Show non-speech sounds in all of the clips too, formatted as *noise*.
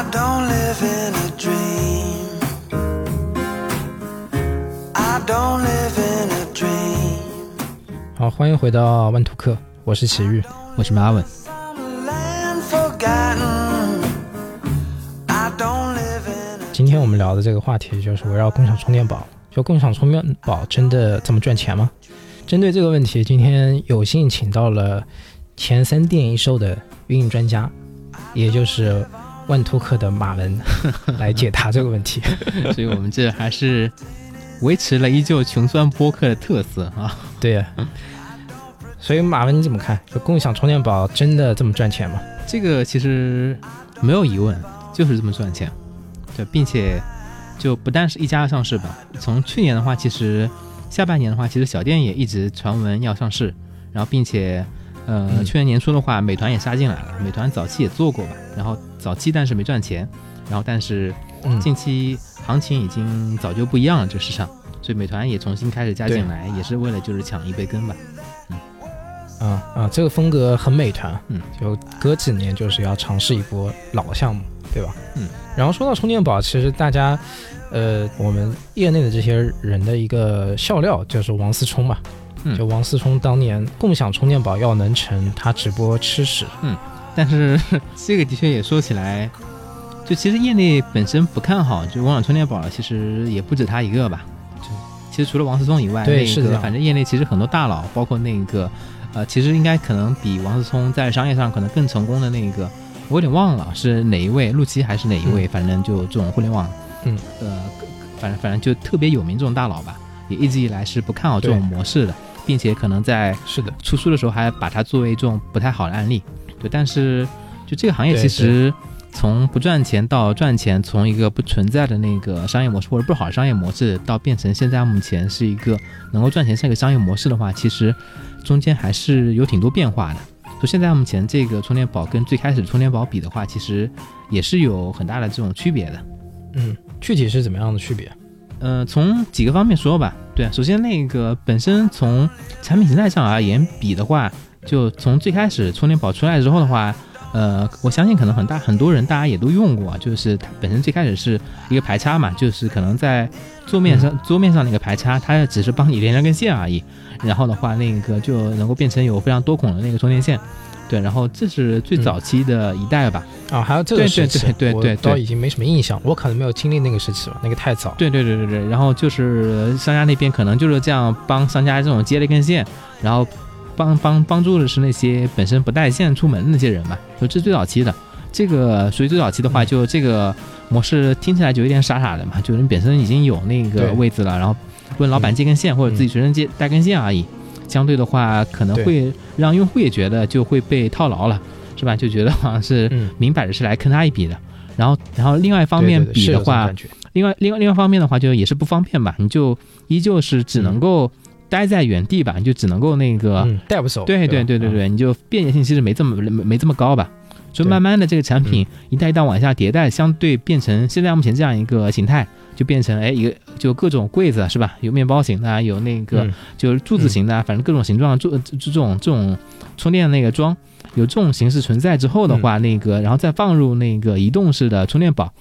I don't live in a dream. I don't live in a dream. 好，欢迎回到万图克，我是奇遇。我是 in a 今天我们聊的这个话题就是围绕共享充电宝。就共享充电宝真的这么赚钱吗？针对这个问题，今天有幸请到了前三电一售的运营专家，也就是万图克的马文 *laughs* 来解答这个问题。*laughs* 所以我们这还是维持了依旧穷酸播客的特色啊。对呀、所以马文你怎么看？就共享充电宝真的这么赚钱吗？这个其实没有疑问，就是这么赚钱。对，并且就不但是一家上市吧，从去年的话，其实下半年的话，其实小店也一直传闻要上市，然后并且。呃，嗯去年年初的话，美团也杀进来了。美团早期也做过吧，然后早期但是没赚钱，然后但是嗯，近期行情已经早就不一样了，这个市场，所以美团也重新开始加进来，也是为了就是抢一杯羹吧。嗯啊啊，这个风格很美团，嗯，就隔几年就是要尝试一波老项目，对吧？嗯，然后说到充电宝，其实大家，呃，我们业内的这些人的一个笑料就是王思聪嘛，嗯就王思聪当年共享充电宝要能成，他直播吃屎，嗯但是 *laughs* 这个的确也说起来，就其实业内本身不看好，就共享充电宝，其实也不止他一个吧。就其实除了王思聪以外，那对是的反正业内其实很多大佬，包括那个呃，其实应该可能比王思聪在商业上可能更成功的那个，我有点忘了是哪一位，陆琪还是哪一位，反正就这种互联网，嗯，呃，反正反正就特别有名这种大佬吧，也一直以来是不看好这种模式的，并且可能在是的，出书的时候还把它作为一种不太好的案例。对，但是就这个行业其实从不赚钱到赚钱，从一个不存在的那个商业模式或者不好的商业模式，到变成现在目前是一个能够赚钱这个商业模式的话，其实中间还是有挺多变化的。就现在目前这个充电宝跟最开始充电宝比的话，其实也是有很大的这种区别的。嗯，具体是怎么样的区别？呃，从几个方面说吧。对，首先那个本身从产品形态上而言比的话，就从最开始充电宝出来之后的话，呃，我相信可能很大很多人大家也都用过，就是它本身最开始是一个排插嘛，就是可能在桌面上、桌面上那个排插，它只是帮你连了根线而已，然后的话那个就能够变成有非常多孔的那个充电线。对，然后这是最早期的一代吧。啊，还有这个对时期，对对对对对我倒已经没什么印象，我可能没有经历那个时期吧，那个太早。对对对对对，然后就是商家那边可能就是这样帮商家这种接了一根线，然后帮帮帮助的是那些本身不带线出门的那些人嘛，就这是最早期的。这个属于最早期的话，嗯就这个模式听起来就有点傻傻的嘛，就是你本身已经有那个位置了，然后问老板嗯接根线、或者自己随身接带根线而已。相对的话，可能会让用户也觉得就会被套牢了，是吧？就觉得好像是嗯，明摆着是来坑他一笔的。然后，然后另外一方面比的话，另外，另外另外一方面的话，就也是不方便吧，你就依旧是只能够待在原地吧，你就只能够那个，嗯，带不走。对对对对对，你就便捷性其实没这么没没这么高吧。所以慢慢的这个产品一代一代往下迭代，相对变成现在目前这样一个形态，就变成哎一个就各种柜子是吧？有面包型的啊，有那个嗯。就是柱子型的啊，反正各种形状柱这这种这种充电的那个桩，有这种形式存在之后的话，那个然后再放入那个移动式的充电宝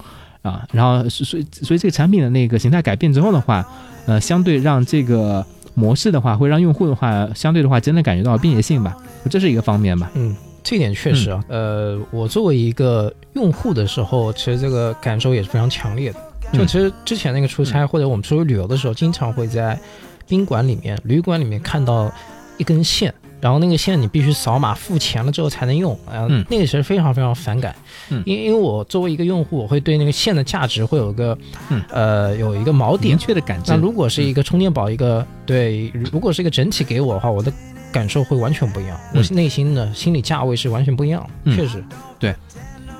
啊，然后所所以所以这个产品的那个形态改变之后的话，呃，相对让这个模式的话，会让用户的话，相对的话真的感觉到便捷性吧，这是一个方面吧。嗯，这点确实啊，呃，我作为一个用户的时候，其实这个感受也是非常强烈的。就嗯其实之前那个出差、或者我们出去旅游的时候，经常会在宾馆里面、旅馆里面看到一根线，然后那个线你必须扫码付钱了之后才能用，啊、嗯那个其实非常非常反感。嗯因因为我作为一个用户，我会对那个线的价值会有个，嗯呃，有一个锚点明。确的感知那。如果是一个充电宝，一个对，如果是一个整体给我的话，我的感受会完全不一样，嗯。我内心的心理价位是完全不一样，嗯。确实，对。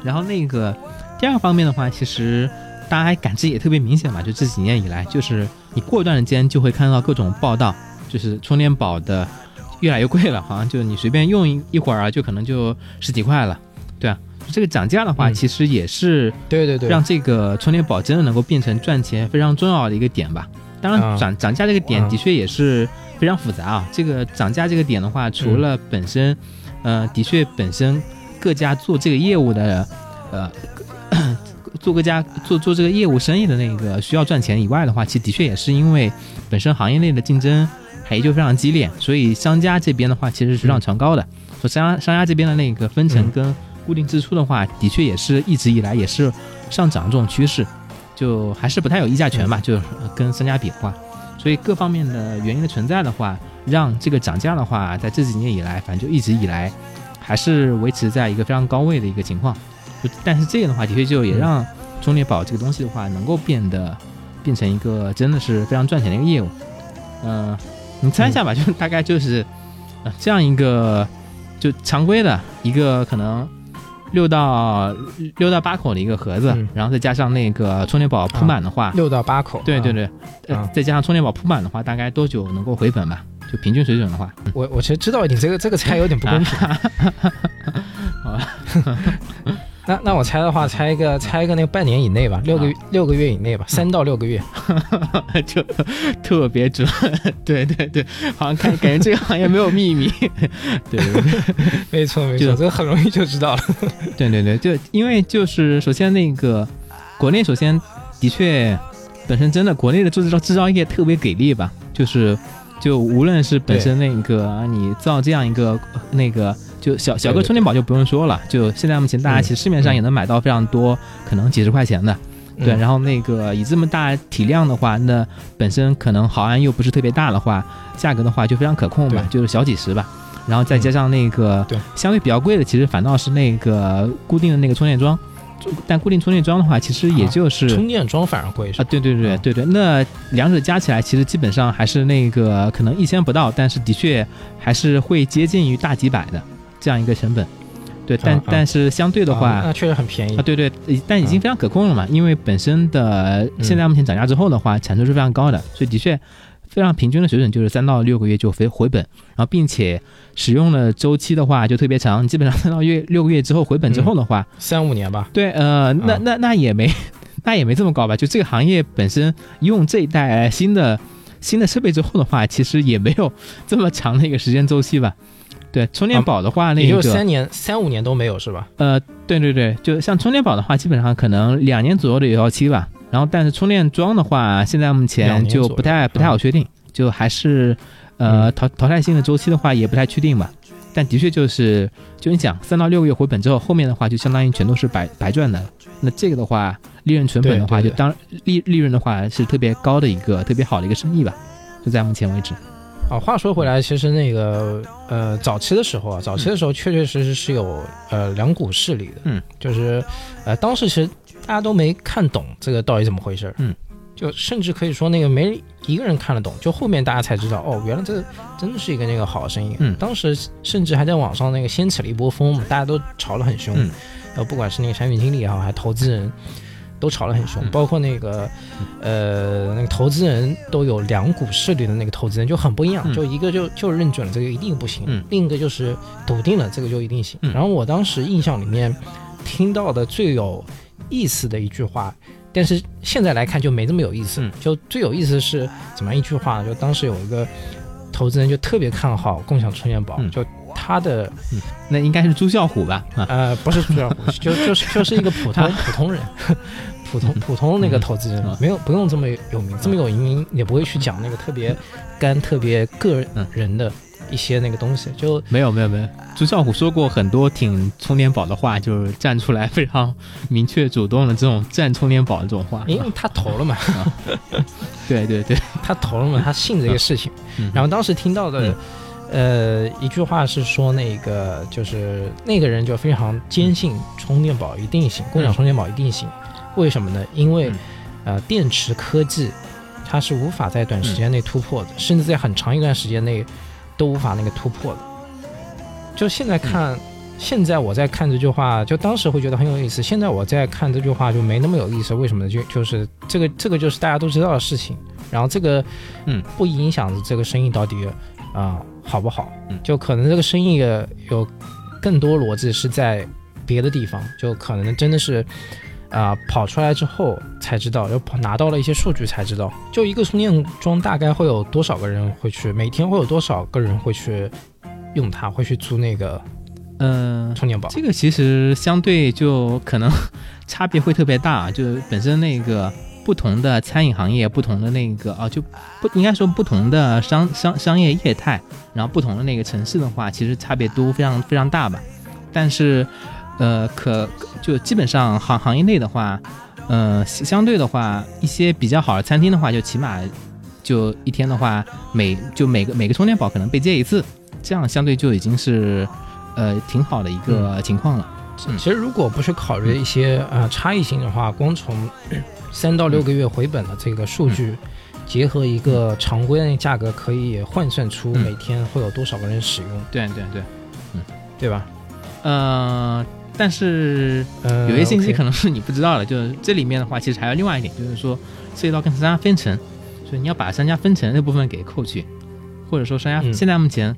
然后那个第二个方面的话，其实大家感知也特别明显嘛，就这几年以来，就是你过段时间就会看到各种报道，就是充电宝的越来越贵了，好像就你随便用一一会儿啊，就可能就十几块了，对啊。这个涨价的话，嗯。其实也是对对对，让这个充电宝真的能够变成赚钱非常重要的一个点吧。当然啊。涨涨价这个点啊。的确也是非常复杂啊。这个涨价这个点的话，除了本身，呃，的确本身各家做这个业务的，呃，做各家做做这个业务生意的那个需要赚钱以外的话，其实的确也是因为本身行业内的竞争还依旧非常激烈，所以商家这边的话其实是非常常高的。说商家商家这边的那个分成嗯。跟固定支出的话，的确也是一直以来也是上涨这种趋势，就还是不太有议价权吧，就跟商家比的话，所以各方面的原因的存在的话，让这个涨价的话，在这几年以来，反正就一直以来还是维持在一个非常高位的一个情况。就但是这个的话，的确就也让中猎宝这个东西的话，能够变得变成一个真的是非常赚钱的一个业务。嗯、你猜一下吧，就大概就是呃这样一个就常规的一个可能六到六到八口的一个盒子，嗯然后再加上那个充电宝铺满的话，六到八口。啊对对，对，再加上充电宝铺满的话，大概多久能够回本吧？就平均水准的话，我我其实知道一点，这个这个菜有点不公平。好吧，那那我猜的话，*laughs* 猜一个猜一个那个半年以内吧，六个月六个月以内吧，*laughs* 三到六个月。*laughs* 就特别准，对对对，好像感感觉这个行业没有秘密，对对对没错没错，这个很容易就知道了。对对对，就因为就是首先那个国内首先的确本身真的国内的制造制造业特别给力吧，就是就无论是本身那个啊你造这样一个呃那个。就小小个充电宝就不用说了，就现在目前大家嗯其实市面上也能买到非常多，可能几十块钱的，对，嗯。然后那个以这么大体量的话，那本身可能毫安又不是特别大的话，价格的话就非常可控吧，就是小几十吧。然后再加上那个、相对比较贵的，其实反倒是那个固定的那个充电桩，但固定充电桩的话，其实也就是、充电桩反而贵是啊，对对对啊对对，那两者加起来，其实基本上还是那个可能一千不到，但是的确还是会接近于大几百的这样一个成本。对，但、但是相对的话，啊那确实很便宜。啊，。对对，但已经非常可控了嘛，因为本身的现在目前涨价之后的话，产出是非常高的，所以的确非常平均的水准就是三到六个月就回回本，然后并且使用的周期的话就特别长，基本上三到月 *laughs* 六个月之后回本之后的话，三五年吧，对，呃，那啊。那那也没 *laughs* 那也没这么高吧，就这个行业本身用这一代新的新的设备之后的话，其实也没有这么长的一个时间周期吧。对，充电宝的话，那个也就三年三五年都没有是吧？呃，对对对，就像充电宝的话，基本上可能两年左右的有效期吧。然后，但是充电桩的话，现在目前就不太不太好确定，就还是呃嗯淘淘汰性的周期的话也不太确定吧。但的确就是，就你讲三到六个月回本之后，后面的话就相当于全都是白白赚的了。那这个的话，利润成本的话，就当利利润的话是特别高的一个特别好的一个生意吧。就在目前为止，啊，话说回来，其实那个呃，早期的时候啊，早期的时候确确实实是有呃两股势力的，嗯，就是呃当时其实大家都没看懂这个到底怎么回事，嗯，就甚至可以说那个没一个人看得懂，就后面大家才知道哦，原来这真的是一个那个好声音，嗯。当时甚至还在网上那个掀起了一波风嘛，大家都吵得很凶，嗯。呃，不管是那个产品经理也好，还是投资人。都吵得很凶，嗯包括那个，呃，那个投资人都有两股势力的那个投资人就很不一样，嗯就一个就就认准了这个一定不行，嗯另一个就是笃定了这个就一定行。嗯然后我当时印象里面听到的最有意思的一句话，但是现在来看就没这么有意思。嗯就最有意思是怎么样一句话呢？就当时有一个投资人就特别看好共享充电宝，嗯就他的那应该是朱啸虎吧？啊，呃不是朱啸虎，*laughs* 就就是就是一个普通普通人。*laughs* 普通普通那个投资人、嗯没有不用这么有名，这么有名也不会去讲那个特别干、特别个嗯人的一些那个东西。就没有没有没有，朱啸虎说过很多挺充电宝的话，就是站出来非常明确主动的这种站充电宝的这种话。因为他投了嘛，对对对，他投了嘛，他信这个事情。嗯然后当时听到的，呃，一句话是说，那个就是那个人就非常坚信充电宝一定行，共享充电宝一定行。为什么呢？因为嗯呃，电池科技它是无法在短时间内突破的，甚至在很长一段时间内都无法那个突破的。就现在看，现在我在看这句话，就当时会觉得很有意思。现在我在看这句话就没那么有意思，为什么呢？就就是这个这个就是大家都知道的事情，然后这个嗯不影响这个生意到底啊、好不好嗯，就可能这个生意有更多逻辑是在别的地方，就可能真的是。啊、跑出来之后才知道，又跑拿到了一些数据才知道，就一个充电桩大概会有多少个人会去，每天会有多少个人会去用它，会去租那个嗯、充电宝。这个其实相对就可能 *laughs* 差别会特别大，就是本身那个不同的餐饮行业，不同的那个啊，就不应该说不同的商商商业业态，然后不同的那个城市的话，其实差别都非常非常大吧。但是，呃，可就基本上行行业内的话，呃，相对的话，一些比较好的餐厅的话，就起码就一天的话，每就每个每个充电宝可能被接一次，这样相对就已经是呃挺好的一个情况了。嗯其实如果不是考虑一些呃差异性的话，光从三到六个月回本的这个数据，结合一个常规的价格，可以换算出嗯每天会有多少个人使用，对对对，嗯。对吧？呃，但是呃，有些信息可能是你不知道的，就是这里面的话，其实还有另外一点，就是说涉及到跟商家分成，所以你要把商家分成那部分给扣去，或者说商家嗯。现在目前、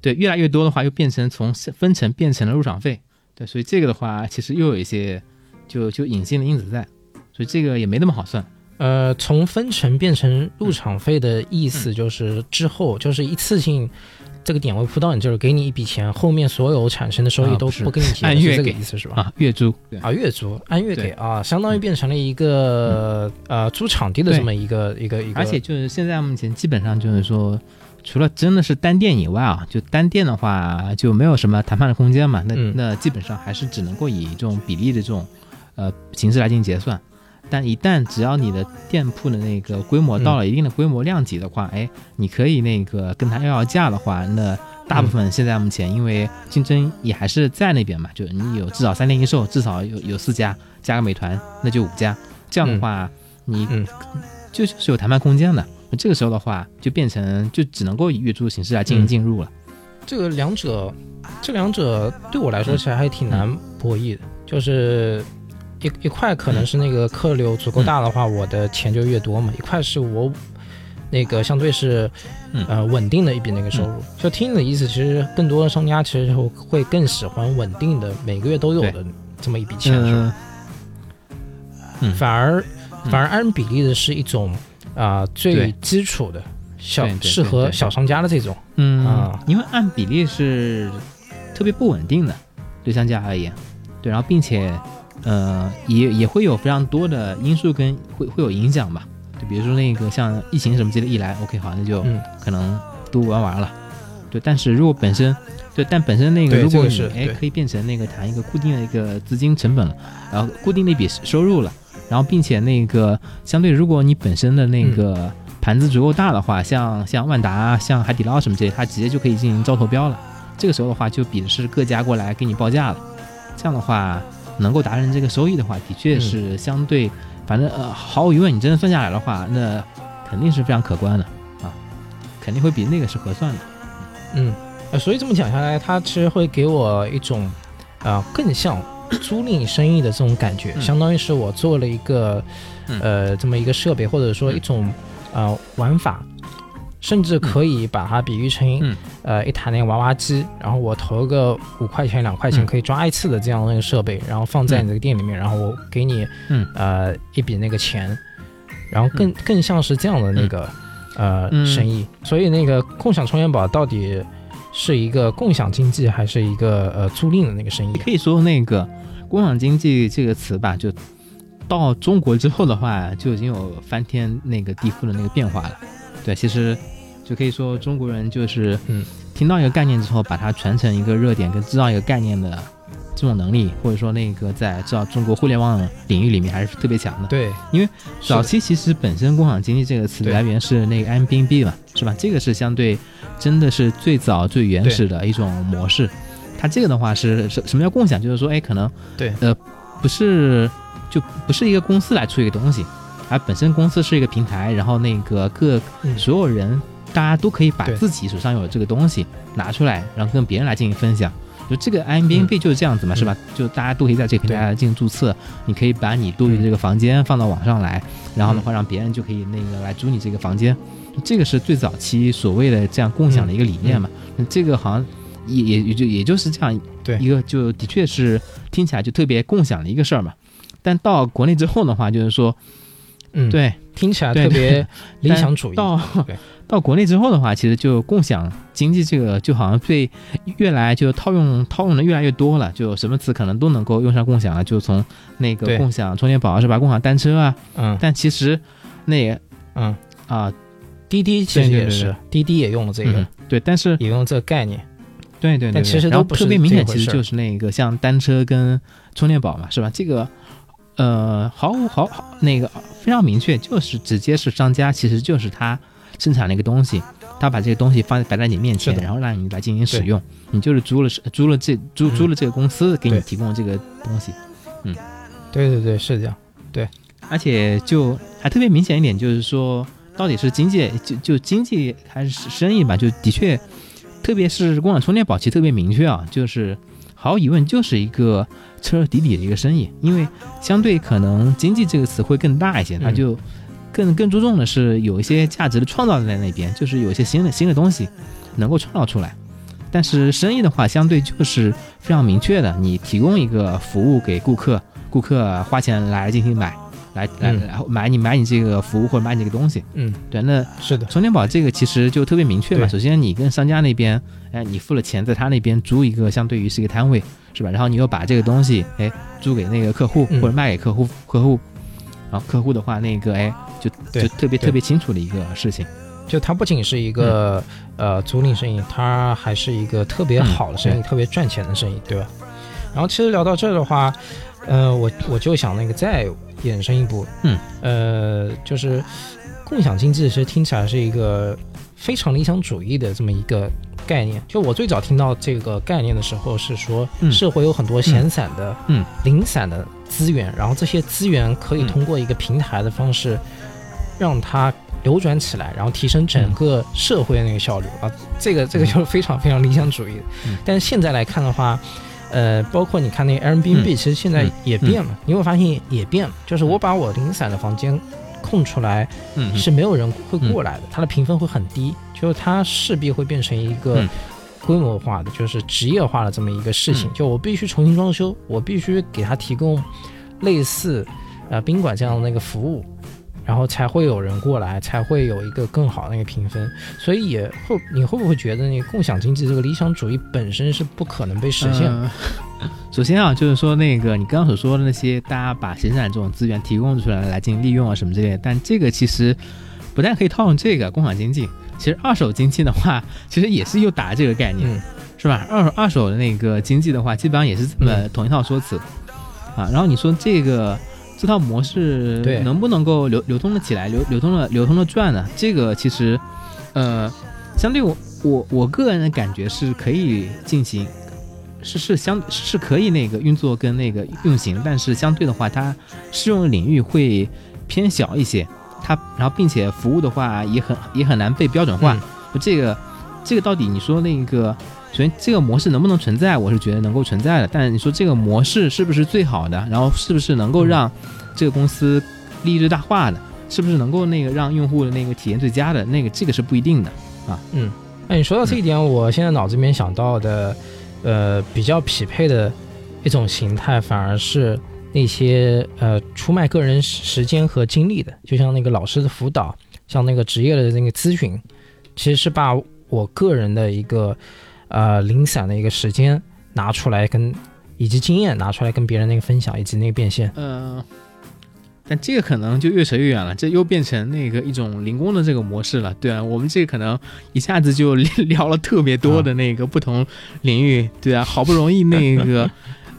对越来越多的话，又变成从分成变成了入场费，对，所以这个的话，其实又有一些就就隐性的因子在，所以这个也没那么好算。呃，从分成变成入嗯场费的意思就是之后就是一次性。这个点位铺到你这儿，给你一笔钱，后面所有产生的收益都啊不是不给你结，是这个按月给意思是吧？啊，月租对啊，月租按月给啊，相当于变成了一个、呃租场地的这么一个一个一个，而且就是现在目前基本上就是说，除了真的是单店以外啊，就单店的话就没有什么谈判的空间嘛。那、嗯那基本上还是只能够以这种比例的这种呃形式来进行结算。但一旦只要你的店铺的那个规模到了一定的规模量级的话，哎，你可以那个跟他要要价的话，那大部分现在目前因为竞争也还是在那边嘛，就你有至少三店一售，至少有有四家，加个美团那就五家，这样的话、你嗯。就就是有谈判空间的。这个时候的话，就变成就只能够以月租的形式来进行嗯。进入了。这个两者，这两者对我来说其实还挺难博弈的，就是一一块可能是那个客流足够大的话，我的钱就越多嘛；一块是我那个相对是嗯。呃稳定的一笔那个收入。就听你的意思，其实更多的商家其实会会更喜欢稳定的每个月都有的这么一笔钱，是吧？嗯。嗯。反而嗯。反而按比例的是一种啊、最基础的小适合小商家的这种。嗯啊。因为按比例是特别不稳定的，对商家而言，对，然后并且呃也也会有非常多的因素跟会会有影响吧。就比如说那个像疫情什么之类的一来，OK 好，那就嗯可能都玩完了。对，但是如果本身对，但本身那个如果你哎可以变成那个谈一个固定的一个资金成本了，然后固定的一笔收入了，然后并且那个相对如果你本身的那个盘子足够大的话，像像万达、像海底捞什么这些，它直接就可以进行招投标了。这个时候的话，就比的是各家过来给你报价了。这样的话，能够达成这个收益的话，的确是相对，反正呃，毫无疑问，你真的算下来的话，那肯定是非常可观的啊，肯定会比那个是合算的。嗯，呃，所以这么讲下来，它其实会给我一种啊、更像租赁生意的这种感觉，嗯相当于是我做了一个嗯呃这么一个设备，或者说一种呃玩法。甚至可以把它比喻成，嗯。呃，一台那个娃娃机，然后我投个五块钱、两块钱嗯可以抓一次的这样的那个设备，然后放在你这个店里面，然后我给你，嗯。呃，一笔那个钱，然后更、更像是这样的那个、呃嗯。生意。所以那个共享充电宝到底是一个共享经济，还是一个呃租赁的那个生意啊？可以说那个共享经济这个词吧，就到中国之后的话，就已经有翻天那个地覆的那个变化了。对，其实就可以说中国人就是嗯听到一个概念之后，把它传承一个热点，跟制造一个概念的这种能力，或者说那个在制造中国互联网领域里面还是特别强的。对，因为早期其实本身共享经济这个词的来源是那个 Airbnb 嘛，是吧？这个是相对真的是最早最原始的一种模式。它这个的话是什什么叫共享？就是说，哎，可能对呃不是就不是一个公司来出一个东西，而本身公司是一个平台，然后那个各嗯所有人大家都可以把自己手上有这个东西拿出来，然后跟别人来进行分享。就这个嗯 Airbnb 就是这样子嘛，是吧？就大家都可以在这个平台来进行注册，你可以把你多余的这个房间放到网上来，然后的话让别人就可以那个来租你这个房间。这个是最早期所谓的这样共享的一个理念嘛。那这个好像也也也就也就是这样对一个，就的确是听起来就特别共享的一个事儿嘛。但到国内之后的话，就是说嗯，，对，听起来特别理想主义。到 *laughs* 到国内之后的话，其实就共享经济这个就好像被越来就套用套用的越来越多了，就什么词可能都能够用上共享啊，就从那个共享充电宝是吧，共享单车啊，嗯但其实那也嗯，啊，滴滴其实也是，滴滴也用了这个，嗯，对，但是也用这个概念。对对对，其实都特别明显，其实就是那个像单车跟充电宝嘛，是吧？这个呃，毫无毫毫那个非常明确，就是直接是商家，其实就是他生产了一个东西，他把这个东西放摆在你面前然后让你来进行使用，你就是租了租了这租嗯。租了这个公司给你提供这个东西，嗯。对对对，是这样。对。而且就还特别明显一点，就是说到底是经济就就经济还是生意吧，就的确，特别是共享充电宝，其实特别明确啊，就是毫无疑问就是一个彻彻底底的一个生意，因为相对可能经济这个词会更大一些，它嗯就更更注重的是有一些价值的创造在那边，就是有一些新的新的东西能够创造出来。但是生意的话，相对就是非常明确的，你提供一个服务给顾客，顾客花钱来进行买，来来嗯然后买你买你这个服务或者买你这个东西。嗯，对，那是的，充电宝这个其实就特别明确嘛。首先你跟商家那边，哎，你付了钱，在他那边租一个相对于是一个摊位，是吧？然后你又把这个东西，哎，租给那个客户嗯或者卖给客户，客户，然后客户的话，那个哎，就就特别特别清楚的一个事情。就它不仅是一个、呃租赁生意，它还是一个特别好的生意，嗯特别赚钱的生意，对吧？然后其实聊到这儿的话，呃，我我就想那个再衍生一步，嗯，呃，就是共享经济，其实听起来是一个非常理想主义的这么一个概念。就我最早听到这个概念的时候，是说嗯。社会有很多闲散的、嗯。零散的资源，然后这些资源可以嗯。通过一个平台的方式，让它流转起来，然后提升整个社会的那个效率、啊。这个这个就是非常非常理想主义。的。嗯。但是现在来看的话，呃，包括你看那个 Airbnb，、嗯其实现在嗯也变了，你会发现也变了，就是我把我零散的房间空出来，嗯，是没有人会过来的，它的评分会很低，就是它势必会变成一个嗯。规模化的，就是职业化的这么一个事情。嗯。就我必须重新装修，我必须给他提供类似呃宾馆这样的那个服务，然后才会有人过来，才会有一个更好的那个评分。所以也会你会不会觉得那个共享经济这个理想主义本身是不可能被实现首先啊，就是说那个你刚刚所说的那些，大家把闲散这种资源提供出来来进行利用啊什么之类的，但这个其实不但可以套用这个共享经济，其实二手经济的话，其实也是又打这个概念，嗯是吧？二手二手的那个经济的话，基本上也是这么嗯同一套说辞、啊。然后你说这个这套模式能不能够流流通的起来，流流通的流通的转呢？这个其实呃，相对我我我个人的感觉是可以进行。是是相是可以那个运作跟那个运行，但是相对的话，它适用的领域会偏小一些。它然后并且服务的话也很也很难被标准化。嗯这个这个到底你说那个，首先这个模式能不能存在，我是觉得能够存在的。但你说这个模式是不是最好的，然后是不是能够让这个公司利益最大化的，是不是能够那个让用户的那个体验最佳的，那个这个是不一定的啊。嗯，那你说到这一点，我现在脑子里面想到的，呃，比较匹配的一种形态，反而是那些呃出卖个人时间和精力的，就像那个老师的辅导，像那个职业的那个咨询，其实是把我个人的一个呃零散的一个时间拿出来跟。以及经验拿出来跟别人那个分享，以及那个变现，呃，但这个可能就越扯越远了，这又变成那个一种零工的这个模式了。对啊，我们这个可能一下子就聊了特别多的那个不同领域，对啊，好不容易那个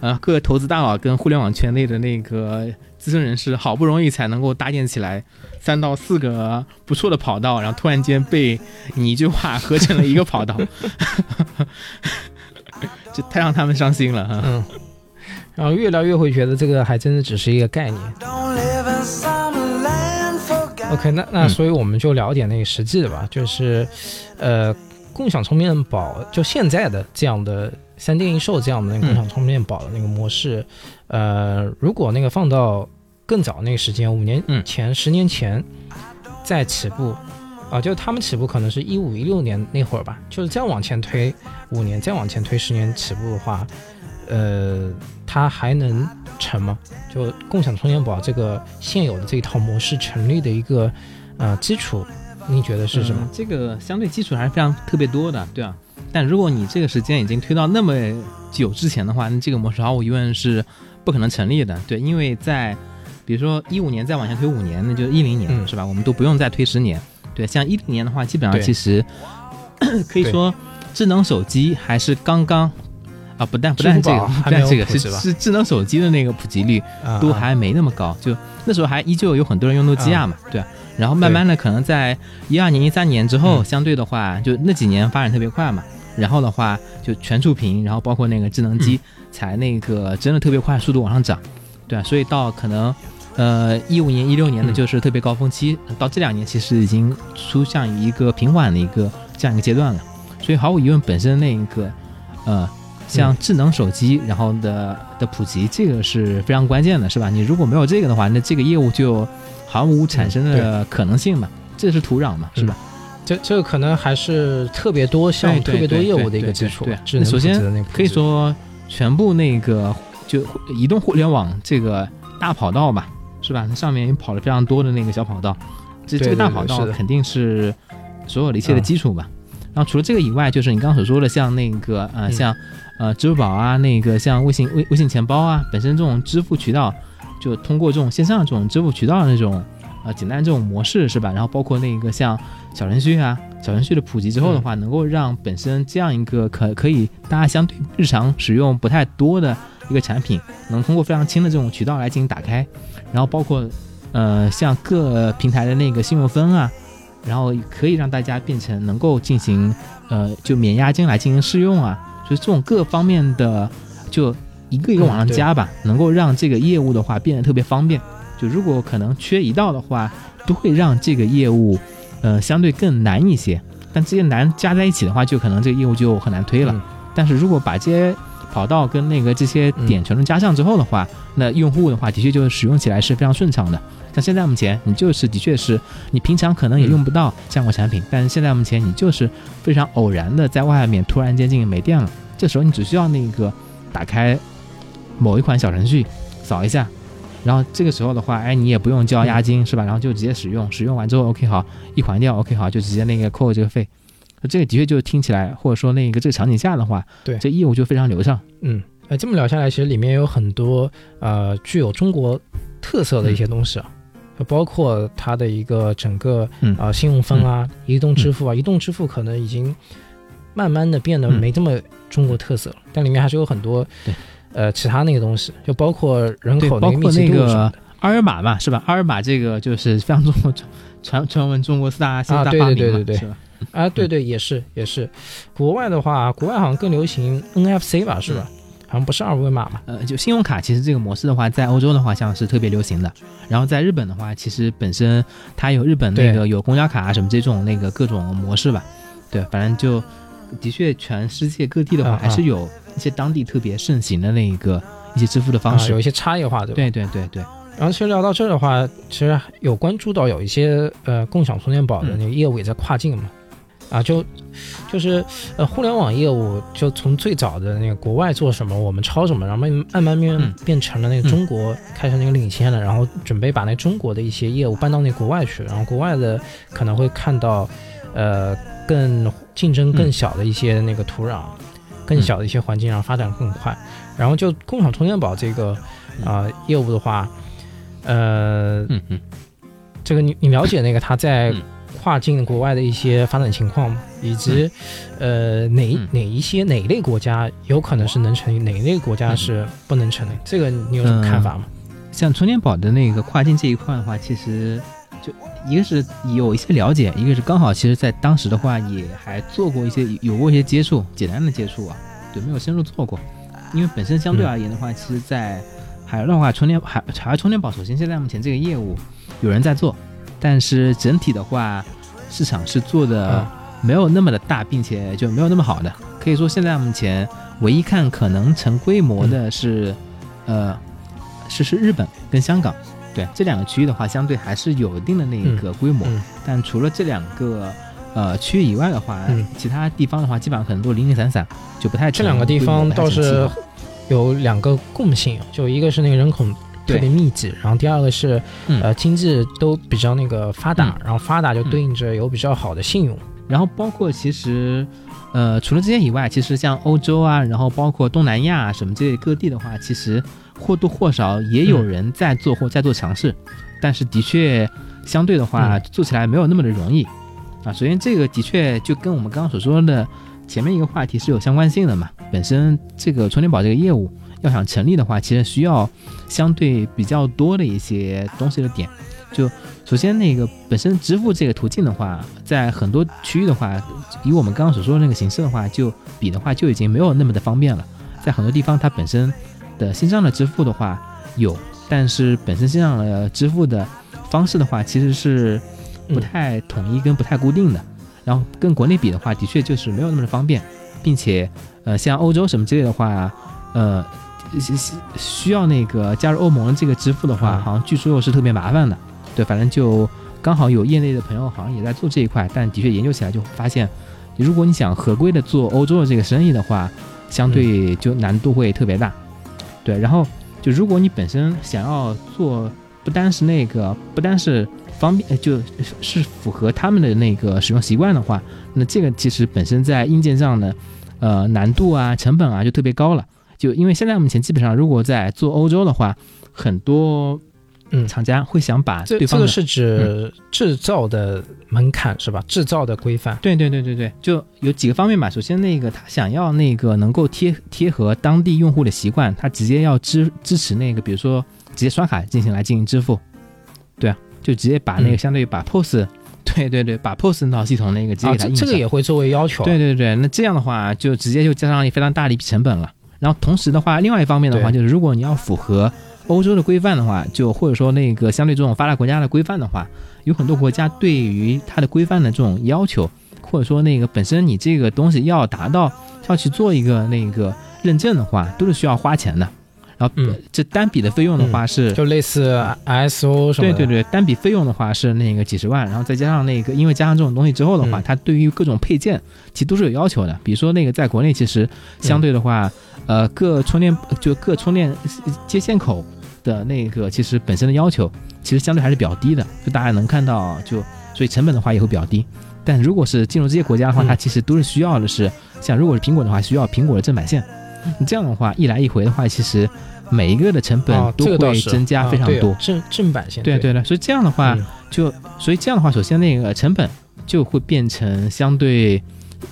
呃各个投资大佬跟互联网圈内的那个资深人士，好不容易才能够搭建起来三到四个不错的跑道，然后突然间被你一句话合成了一个跑道，*laughs* 这太让他们伤心了哈。嗯，然后越聊越会觉得这个还真的只是一个概念。OK，那那嗯所以我们就聊点那个实际的吧，就是，呃，共享充电宝就现在的这样的三电一售这样的那个共享充电宝的那个模式，呃，如果那个放到更早那个时间，五年嗯前、十年前在起步，啊，就他们起步可能是一五一六年那会儿吧，就是再往前推五年，再往前推十年起步的话，呃，它还能成吗？就共享充电宝这个现有的这一套模式成立的一个呃基础，你觉得是什么嗯？这个相对基础还是非常特别多的，对啊。但如果你这个时间已经推到那么久之前的话，那这个模式毫无疑问是不可能成立的，对，因为在比如说一五年再往前推五年，那就是一零年、嗯是吧？我们都不用再推十年，对，像一零年的话，基本上其实 *coughs* 可以说智能手机还是刚刚。啊，不但不但这个，不但这个是是智能手机的那个普及率，啊都还没那么高，就那时候还依旧有很多人用诺基亚嘛，对啊。然后慢慢的，可能在一二年、一三年之后，嗯相对的话，就那几年发展特别快嘛。然后的话，就全触屏，然后包括那个智能机，才那个真的特别快，速度往上涨，对啊。所以到可能，呃，一五年、一六年的嗯就是特别高峰期，到这两年其实已经趋向于一个平缓的一个这样一个阶段了。所以毫无疑问，本身那一个，呃。像智能手机，然后的的普及，这个是非常关键的，是吧？你如果没有这个的话，那这个业务就毫无产生的可能性嘛，这是土壤嘛，是吧？这这个可能还是特别多项目、特别多业务的一个基础对对对对。智能首先可以说，全部那个就移动互联网这个大跑道吧，是吧？它上面跑了非常多的那个小跑道，这这个大跑道肯定是所有的一切的嗯基础吧。然后除了这个以外，就是你刚刚所说的，像那个呃，嗯像呃支付宝啊，那个像微信微微信钱包啊，本身这种支付渠道，就通过这种线上这种支付渠道的那种呃简单这种模式是吧？然后包括那个像小程序啊，小程序的普及之后的话，能够让本身这样一个可可以大家相对日常使用不太多的一个产品，能通过非常轻的这种渠道来进行打开，然后包括呃像各平台的那个信用分啊。然后可以让大家变成能够进行，呃，就免押金来进行试用啊，就是这种各方面的，就一个一个往上加吧，能够让这个业务的话变得特别方便。就如果可能缺一道的话，都会让这个业务，呃，相对更难一些。但这些难加在一起的话，就可能这个业务就很难推了。嗯但是如果把这些跑道跟那个这些点全都加上之后的话，那用户的话的确就是使用起来是非常顺畅的。像现在目前，你就是的确是你平常可能也用不到这样的产品，但是现在目前你就是非常偶然的在外面突然间进行没电了，这时候你只需要那个打开某一款小程序，扫一下，然后这个时候的话，哎，你也不用交押金、是吧？然后就直接使用，使用完之后 OK 好，一还掉 OK 好，就直接那个扣这个费。这个的确就听起来，或者说那个这个场景下的话，对这业务就非常流畅。嗯，呃，这么聊下来，其实里面有很多呃具有中国特色的一些东西啊，就包括它的一个整个啊呃信用分啊、移动支付啊，移动支付可能已经慢慢的变得嗯没这么中国特色了，但里面还是有很多对呃其他那个东西，就包括人，口包括的密集那个度什么的二维码嘛，是吧？阿尔玛这个就是非常中国传传闻中国四大四大发明嘛，对对对对是吧？啊，对对，也是也是。国外的话，国外好像更流行 NFC 吧，是吧？好像不是二维码嘛。呃，就信用卡其实这个模式的话，在欧洲的话像是特别流行的，然后在日本的话，其实本身它有日本那个有公交卡啊什么这种那个各种模式吧，对，反正就的确全世界各地的话还是有一些当地特别盛行的那一个一些支付的方式，啊有一些差异化，对吧？对对对对，然后其实聊到这儿的话，其实有关注到有一些呃共享充电宝的那个业务也在跨境嘛，啊就就是呃互联网业务就从最早的那个国外做什么我们抄什么，然后慢慢慢变嗯变成了那个中国开始那个领先了，然后准备把那中国的一些业务搬到那国外去，然后国外的可能会看到呃更竞争更小的一些那个土壤，更小的一些环境，然后发展更快。然后就共享充电宝这个啊、业务的话，呃。这个你你了解那个他在嗯跨境国外的一些发展情况？以及呃哪哪一些哪一类国家有可能是能成立，哪一类国家是不能成立？这个你有什么看法吗？像充电宝的那个跨境这一块的话，其实就一个是有一些了解，一个是刚好其实在当时的话也还做过一些有过一些接触，简单的接触啊，对，没有深入做过。因为本身相对而言的话，其实在海外的话，充电海海外充电宝，首先现在目前这个业务有人在做，但是整体的话，市场是做的嗯。没有那么的大，并且就没有那么好的。可以说现在目前唯一看可能成规模的是，呃，是是日本跟香港，对这两个区域的话，相对还是有一定的那个规模。嗯。但除了这两个呃区域以外的话，嗯。其他地方的话，基本上可能都零零散散，就不太这两个地方倒是有两个共性，就一个是那个人口特别密集，然后第二个是嗯呃经济都比较那个发达，嗯然后发达就对应着有比较好的信用。然后包括其实，呃，除了这些以外，其实像欧洲啊，然后包括东南亚啊什么这类各地的话，其实或多或少也有人在做或在做尝试，但是的确相对的话、嗯做起来没有那么的容易啊。首先这个的确就跟我们刚刚所说的前面一个话题是有相关性的嘛。本身这个充电宝这个业务要想成立的话，其实需要相对比较多的一些东西的点。就首先那个本身支付这个途径的话，在很多区域的话，以我们刚刚所说的那个形式的话，就比的话就已经没有那么的方便了。在很多地方，它本身的线上的支付的话有，但是本身线上的支付的方式的话，其实是不太统一跟不太固定的。然后跟国内比的话，的确就是没有那么的方便，并且呃，像欧洲什么之类的话，呃，需要那个加入欧盟这个支付的话，嗯好像据说又是特别麻烦的。对，反正就刚好有业内的朋友好像也在做这一块，但的确研究起来就发现，如果你想合规的做欧洲的这个生意的话，相对就难度会特别大。对，然后就如果你本身想要做，不单是那个，不单是方便，呃就是符合他们的那个使用习惯的话，那这个其实本身在硬件上的呃难度啊、成本啊就特别高了。就因为现在目前基本上，如果在做欧洲的话，很多嗯厂家会想把这对方的这个是指制造的门槛是吧？制造的规范。对对对对对，就有几个方面吧。首先，那个他想要那个能够贴贴合当地用户的习惯，他直接要支支持那个，比如说直接刷卡进行来进行支付，对啊，就直接把那个嗯相当于把 POS，*laughs* 对对对，把 POS 那套系统那个直接啊，给他印上。这这个也会作为要求。对对对，那这样的话就直接就加上非常大的一笔成本了。然后同时的话，另外一方面的话，就是如果你要符合欧洲的规范的话，就或者说那个相对这种发达国家的规范的话，有很多国家对于它的规范的这种要求，或者说那个本身你这个东西要达到要去做一个那个认证的话，都是需要花钱的。然后、嗯呃这单笔的费用的话是。就类似 ISO 什么的。对对对，单笔费用的话是那个几十万，然后再加上那个，因为加上这种东西之后的话，嗯它对于各种配件其实都是有要求的。比如说那个在国内，其实相对的话，呃，各充电就各充电呃接线口的那个，其实本身的要求其实相对还是比较低的，就大家能看到，就所以成本的话也会比较低。但如果是进入这些国家的话，嗯它其实都是需要的是，像如果是苹果的话，需要苹果的正版线。你这样的话，一来一回的话，其实每一个的成本啊，都会增加非常多。啊正正版线。对对对，所以这样的话，嗯就所以这样的话，首先那个成本就会变成相对，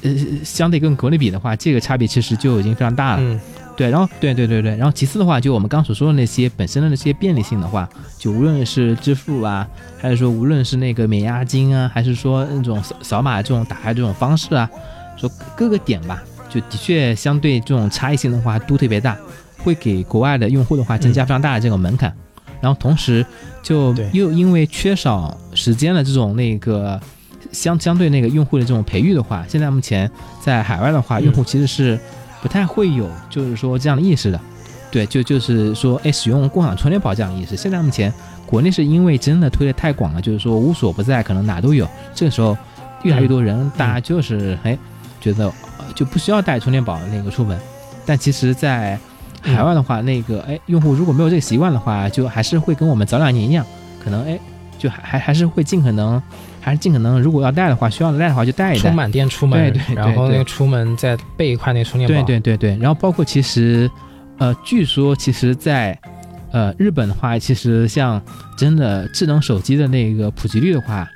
呃，相对跟国内比的话，这个差别其实就已经非常大了。嗯对，然后对对对对，然后其次的话，就我们刚刚所说的那些本身的那些便利性的话，就无论是支付啊，还是说无论是那个免押金啊，还是说那种扫扫码这种打开这种方式啊，说各个点吧，就的确相对这种差异性的话都特别大，会给国外的用户的话增加非常大的这个门槛。然后同时就又因为缺少时间的这种那个相相对那个用户的这种培育的话，现在目前在海外的话，嗯用户其实是不太会有就是说这样的意识的。对，就就是说，哎，使用共享充电宝这样的意识。现在目前国内是因为真的推的太广了，就是说无所不在，可能哪都有。这个时候越来越多人，大家就是哎觉得呃就不需要带充电宝那个出门。但其实，在海外的话，那个哎用户如果没有这个习惯的话，就还是会跟我们早两年一样，可能哎就还还还是会尽可能，还是尽可能，如果要带的话，需要带的话就带一带。充满电出门，对对对对然后那个出门再备一块那个充电对宝。对对对，然后包括其实，呃，据说其实在，呃日本的话，其实像真的智能手机的那个普及率的话，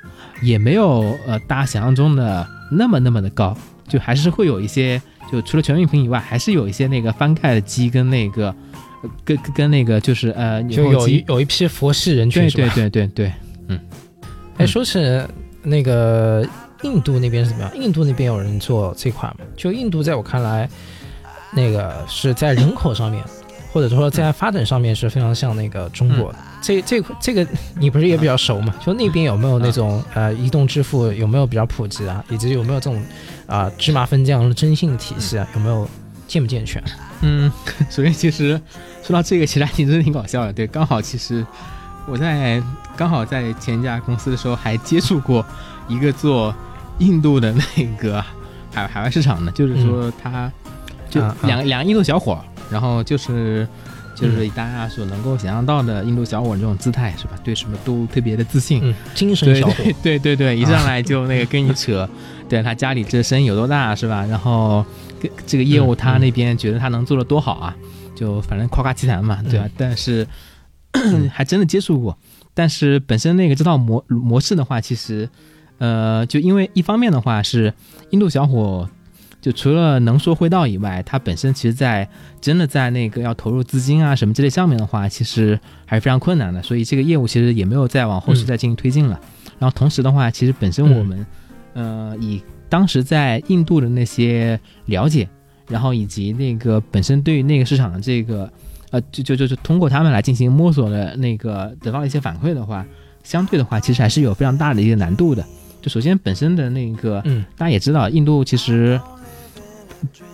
也没有呃大家想象中的那么那么的高，就还是会有一些，就除了全面屏以外，还是有一些那个翻盖的机跟那个，呃跟跟跟那个就是呃就有一有一批佛系人群对对对？对对嗯，哎，嗯说起那个印度那边是怎么样？印度那边有人做这款吗？就印度在我看来，那个是在人口上面，或者说在发展上面是非常像那个中国的。这这这个你不是也比较熟嘛？就那边有没有那种呃移动支付有没有比较普及啊？以及有没有这种啊、芝麻分酱的征信体系啊？有没有健不健全？嗯，*laughs* 所以其实说到这个，其实还挺真的挺搞笑的。对，刚好其实我在刚好在前一家公司的时候还接触过一个做印度的那个海海外市场的，就是说他就两、两个印度小伙儿，然后就是就是大家所能够想象到的印度小伙这种姿态是吧？对什么都特别的自信，嗯，精神对小伙，对对对对，一上来就那个跟你扯，*laughs* 对他家里这生意有多大是吧？然后跟这个业务嗯他那边觉得他能做的多好啊，就反正夸夸其谈嘛，对吧？嗯但是 *coughs* 还真的接触过，但是本身那个这套模模式的话，其实呃，就因为一方面的话是印度小伙。就除了能说会道以外，它本身其实，在真的在那个要投入资金啊什么之类上面的话，其实还是非常困难的。所以这个业务其实也没有再往后续嗯再进行推进了。然后同时的话，其实本身我们，呃，以当时在印度的那些了解，然后以及那个本身对于那个市场的这个，呃，就就就是通过他们来进行摸索的那个得到一些反馈的话，相对的话，其实还是有非常大的一个难度的。就首先本身的那个，嗯大家也知道，印度其实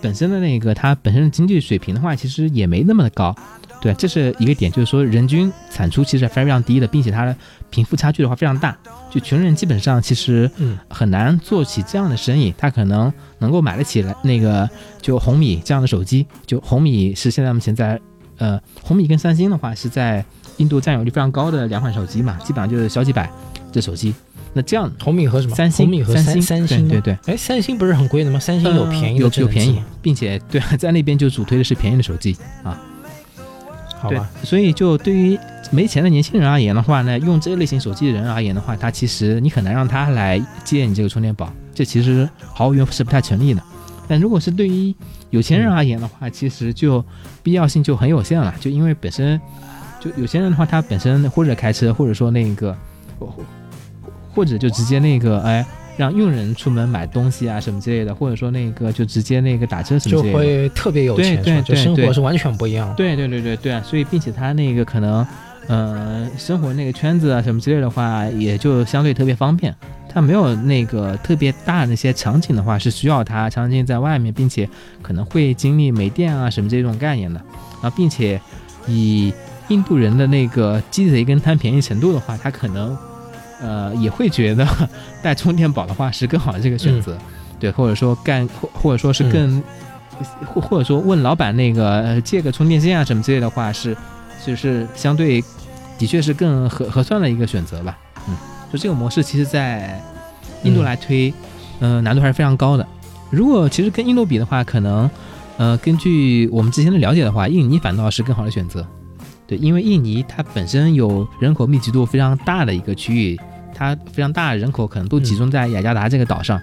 本身的那个它本身的经济水平的话，其实也没那么的高。对，这是一个点，就是说人均产出其实非常非常低的，并且它的贫富差距的话非常大。就穷人基本上其实嗯很难做起这样的生意，他可能能够买得起来那个就红米这样的手机。就红米是现在目前在呃红米跟三星的话是在印度占有率非常高的两款手机嘛，基本上就是小几百这手机。那这样红米和什么？三星红米和三星三星对对对，哎，三星不是很贵的吗？三星有便宜的呃有有便宜并且对在那边就主推的是便宜的手机啊。对好吧？，所以就对于没钱的年轻人而言的话呢，用这类型手机的人而言的话，他其实你很难让他来借你这个充电宝，这其实毫无疑问是不太成立的。但如果是对于有钱人而言的话，其实就必要性就很有限了，就因为本身就有钱人的话，他本身或者开车，或者说那个或或或者就直接那个哎。让佣人出门买东西啊什么之类的，或者说那个就直接那个打车什么就之类的，会特别有钱，对对对对生活是完全不一样的。对对对对对啊，所以并且他那个可能，呃，生活那个圈子啊什么之类的话，也就相对特别方便。他没有那个特别大的那些场景的话，是需要他长时间在外面，并且可能会经历没电啊什么这种概念的。然后并且以印度人的那个鸡贼跟贪便宜程度的话，他可能呃也会觉得 *laughs* 带充电宝的话是更好的这个选择。对，或者说干或或者说是更或或者说问老板那个呃借个充电线啊什么之类的话，是就是相对的确是更合合算的一个选择吧。嗯，就这个模式，其实在印度来推，呃，难度还是非常高的。如果其实跟印度比的话，可能呃根据我们之前的了解的话，印尼反倒是更好的选择。对，因为印尼它本身有人口密集度非常大的一个区域，它非常大的人口可能都集中在雅加达这个岛上。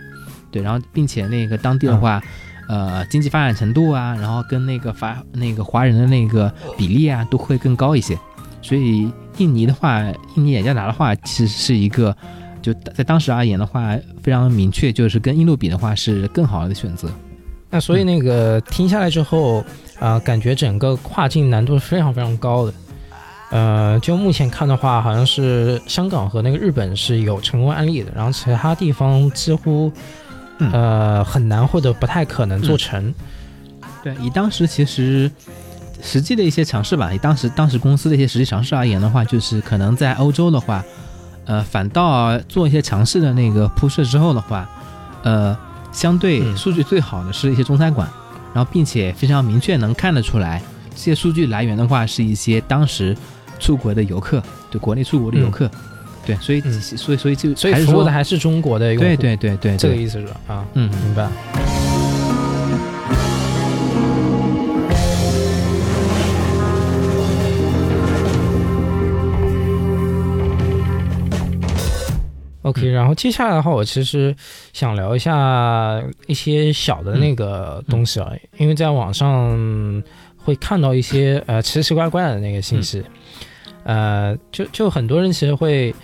对，然后并且那个当地的话，呃，经济发展程度啊，然后跟那个法那个华人的那个比例啊，都会更高一些。所以印尼的话，印尼雅加达的话，其实是一个就在当时而言的话，非常明确，就是跟印度比的话是更好的选择。那所以那个听下来之后啊、感觉整个跨境难度是非常非常高的。呃，就目前看的话，好像是香港和那个日本是有成功案例的，然后其他地方几乎嗯。呃很难或者不太可能做成。对，以当时其实实际的一些尝试吧，以当时当时公司的一些实际尝试而言的话，就是可能在欧洲的话，呃，反倒做一些尝试的那个铺设之后的话，呃，相对嗯。数据最好的是一些中餐馆，然后并且非常明确能看得出来，这些数据来源的话是一些当时出国的游客，对国内出国的游客，对，所以、嗯。所以所以就所以说服务的还是中国的用户，对对对对，对。这个意思是吧？啊，嗯。明白。OK，然后接下来的话，我其实想聊一下一些小的那个东西啊，因为在网上会看到一些呃奇奇怪怪的那个信息，呃，就就很多人其实会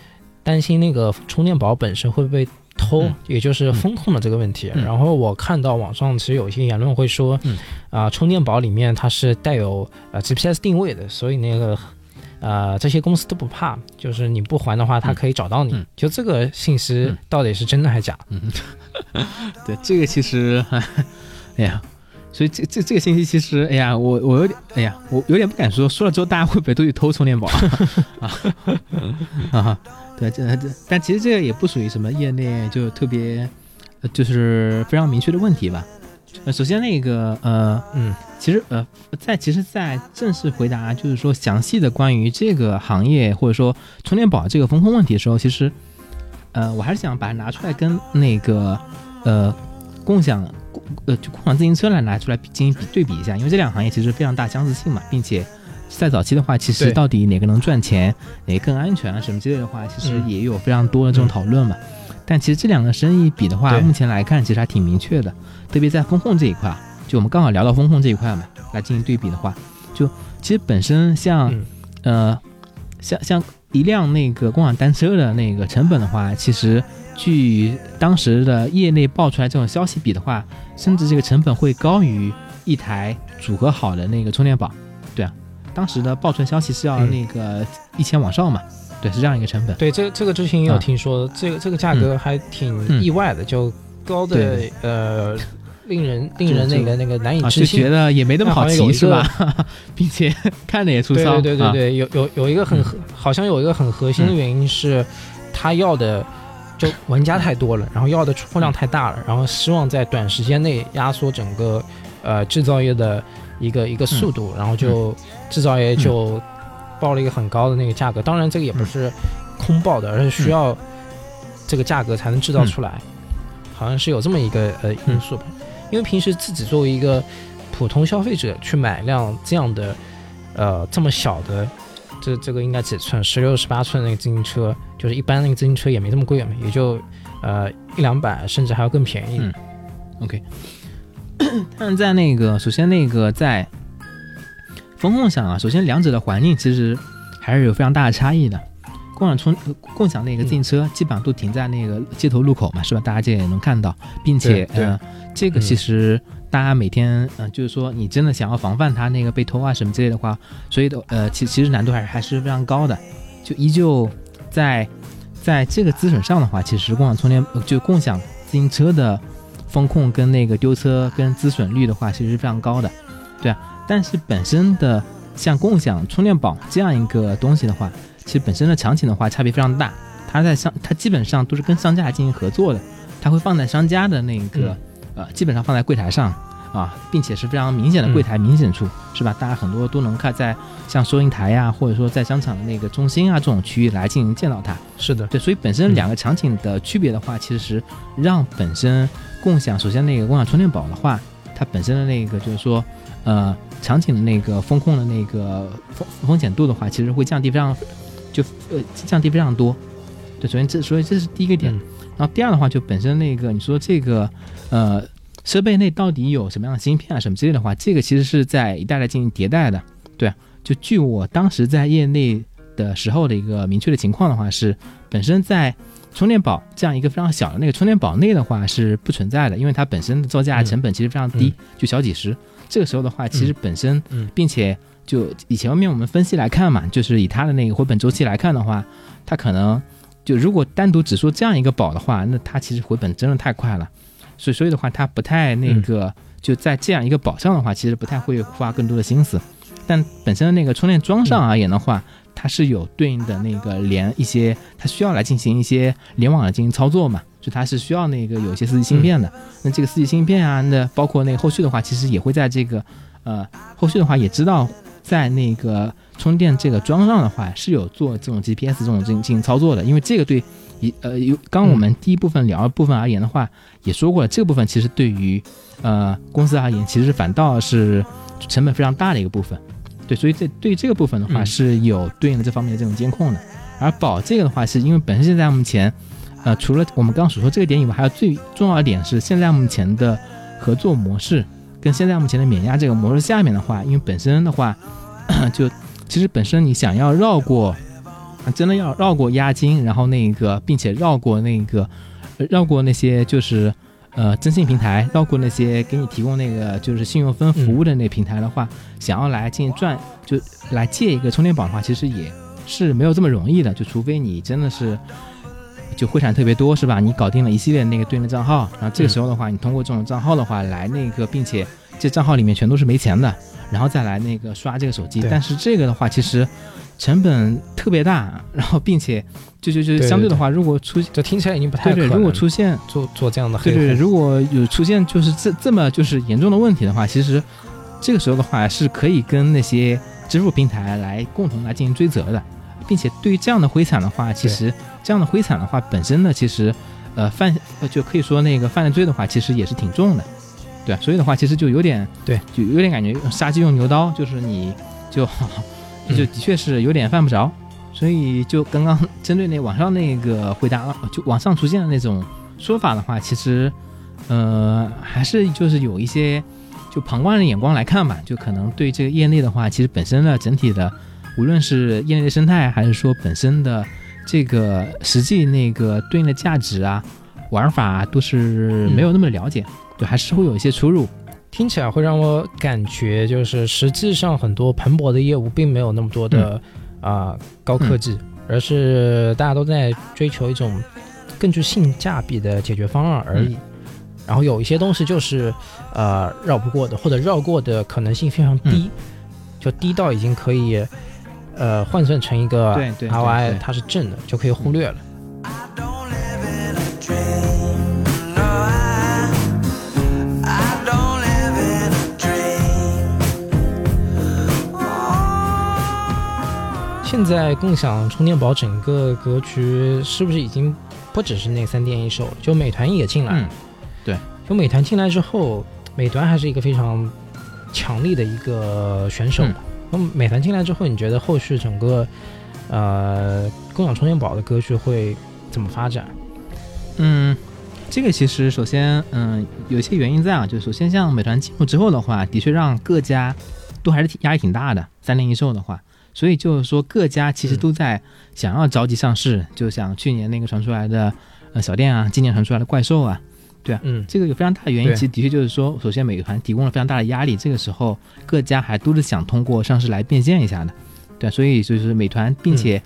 担心那个充电宝本身会被偷，嗯也就是风控的这个问题。嗯然后我看到网上其实有一些言论会说，嗯啊、充电宝里面它是带有呃 GPS 定位的，所以那个呃这些公司都不怕，就是你不还的话，它可以找到你。嗯就这个信息嗯到底是真的还是假？嗯，*laughs* 对，这个其实，哎呀，所以这这这个信息其实，哎呀，我我有点，哎呀，我有点不敢说，说了之后大家会不会都去偷充电宝啊？*laughs* 啊，对，这这，但其实这个也不属于什么业内就特别，就是非常明确的问题吧。首先那个呃，嗯，其实呃，在其实，在正式回答就是说详细的关于这个行业或者说充电宝这个风控问题的时候，其实呃，我还是想把它拿出来跟那个呃共享呃就共享自行车来拿出来进行比对比一下，因为这两个行业其实非常大相似性嘛，并且在早期的话，其实到底哪个能赚钱，哪个更安全啊什么之类的话，其实嗯也有非常多的这种讨论嘛。但其实这两个生意比的话，目前来看其实还挺明确的，特别在风控这一块啊，就我们刚好聊到风控这一块嘛，来进行对比的话，就其实本身像、嗯呃像像一辆那个共享单车的那个成本的话，其实据当时的业内爆出来这种消息比的话，甚至这个成本会高于一台组合好的那个充电宝。对啊，当时的爆出来消息是要嗯那个一千往上嘛，对，是这样一个成本。对，这这个之前也有啊听说，这个这个价格还挺嗯意外的，就高的对呃，令人令人那个那个难以啊，置信就觉。得也没那么好那好像有一骑是吧？*laughs* 并且看着也粗对糙。啊对对对对，有有有一个很嗯核，好像有一个很核心的原因是，他要的就玩家太多了，然后要的出货量太大了，然后希望在短时间内压缩整个呃制造业的一个一个速度，然后就制造业就报了一个很高的那个价格。当然，这个也不是空报的，而是需要这个价格才能制造出来，好像是有这么一个呃因素吧。因为平时自己作为一个普通消费者去买辆这样的呃这么小的。这这个应该几寸？十六、十八寸那个自行车，就是一般那个自行车也没这么贵嘛，也就呃一两百，甚至还要更便宜。嗯 OK，但在那个首先那个在风控上啊，首先两者的环境其实还是有非常大的差异的。共享充呃共享那个自行车基本上都停在那个街头路口嘛，是吧？大家这也能看到，并且呃，这个嗯其实大家每天呃，就是说你真的想要防范它那个被偷啊什么之类的话，所以的呃，其其实难度还是还是非常高的，就依旧在在这个资准上的话，其实共享充电呃就共享自行车的风控跟那个丢车跟资损率的话，其实是非常高的，对啊。但是本身的像共享充电宝这样一个东西的话，其实本身的场景的话差别非常大，它在商它基本上都是跟商家进行合作的，它会放在商家的那个、呃，基本上放在柜台上。啊，并且是非常明显的柜台明显处，是吧？大家很多都能看在像收银台呀、或者说在商场的那个中心啊这种区域来进行见到它。是的，对，所以本身两个场景的区别的话，其实让本身共享，首先那个共享充电宝的话，它本身的那个就是说，呃，场景的那个风控的那个风风险度的话，其实会降低非常，就呃降低非常多。对，首先这所以这是第一个点，嗯然后第二的话，就本身那个你说这个呃设备内到底有什么样的芯片啊什么之类的话，这个其实是在一代代进行迭代的。对，就据我当时在业内的时候的一个明确的情况的话，是本身在充电宝这样一个非常小的那个充电宝内的话是不存在的，因为它本身的造价成本其实非常低，就小几十。这个时候的话，其实本身，嗯并且就以前面我们分析来看嘛，就是以它的那个回本周期来看的话，它可能就如果单独只说这样一个宝的话，那它其实回本真的太快了。所以所以的话，它不太那个、就在这样一个宝上的话，其实不太会花更多的心思。但本身的那个充电桩上而言的话，它是有对应的那个连一些，它需要来进行一些联网的进行操作嘛，就它是需要那个有一些四 G 芯片的。那这个四 G 芯片啊，那包括那后续的话，其实也会在这个呃后续的话也知道在那个充电这个桩上的话是有做这种 GPS 这种进进行操作的，因为这个对一呃有刚我们第一部分聊的部分而言的话，也说过了，这个部分其实对于呃公司而言，其实反倒是成本非常大的一个部分。对，所以这对于这个部分的话嗯是有对应的这方面的这种监控的。而保这个的话，是因为本身现在目前，呃，除了我们刚刚所说这个点以外，还有最重要的点是现在目前的合作模式跟现在目前的免押这个模式下面的话，因为本身的话，*clears throat* 就其实本身你想要绕过，啊真的要绕过押金，然后那个并且绕过那个呃绕过那些就是。呃，征信平台绕过那些给你提供那个就是信用分服务的那平台的话，想要来进行赚，就来借一个充电宝的话，其实也是没有这么容易的。就除非你真的是就会产特别多，是吧？你搞定了一系列那个对应的账号，然后这个时候的话，你通过这种账号的话来那个，并且这账号里面全都是没钱的，然后再来那个刷这个手机。但是这个的话，其实成本特别大，然后并且就就就相对的话，如果出这听起来已经不太可能。对对，如果出现做做这样的黑对如果有出现就是这这么就是严重的问题的话，其实这个时候的话是可以跟那些支付平台来共同来进行追责的，并且对于这样的灰产的话，其实这样的灰产的话本身呢，其实呃犯呃就可以说那个犯了罪的话，其实也是挺重的，对啊，所以的话其实就有点对，就有点感觉杀鸡用牛刀，就是你就 *laughs* 就的确是有点犯不着。所以就刚刚针对那网上那个回答，就网上出现的那种说法的话，其实，呃，还是就是有一些就旁观的眼光来看吧，就可能对这个业内的话，其实本身的整体的，无论是业内的生态，还是说本身的这个实际那个对应的价值啊、玩法啊，都是没有那么了解，对，还是会有一些出入。听起来会让我感觉就是实际上很多蓬勃的业务并没有那么多的啊、高科技，而是大家都在追求一种更具性价比的解决方案而已。然后有一些东西就是呃绕不过的，或者绕过的可能性非常低，就低到已经可以呃换算成一个对对对 ROI 它是正的，就可以忽略了。Oh. 现在共享充电宝整个格局是不是已经不只是那三电一手，就美团也进来了？嗯，就美团进来之后，美团还是一个非常强力的一个选手。那么美团进来之后，你觉得后续整个呃共享充电宝的格局会怎么发展？嗯，这个其实首先，嗯，有一些原因在啊，就首先像美团进入之后的话，的确让各家都还是挺压力挺大的，三零一售的话，所以就是说各家其实嗯都在想要着急上市，就像去年那个传出来的呃小店啊，今年传出来的怪兽啊，嗯，这个有非常大的原因，其实的确就是说，首先美团提供了非常大的压力，这个时候各家还都是想通过上市来变现一下的，对，所以就是美团，并且、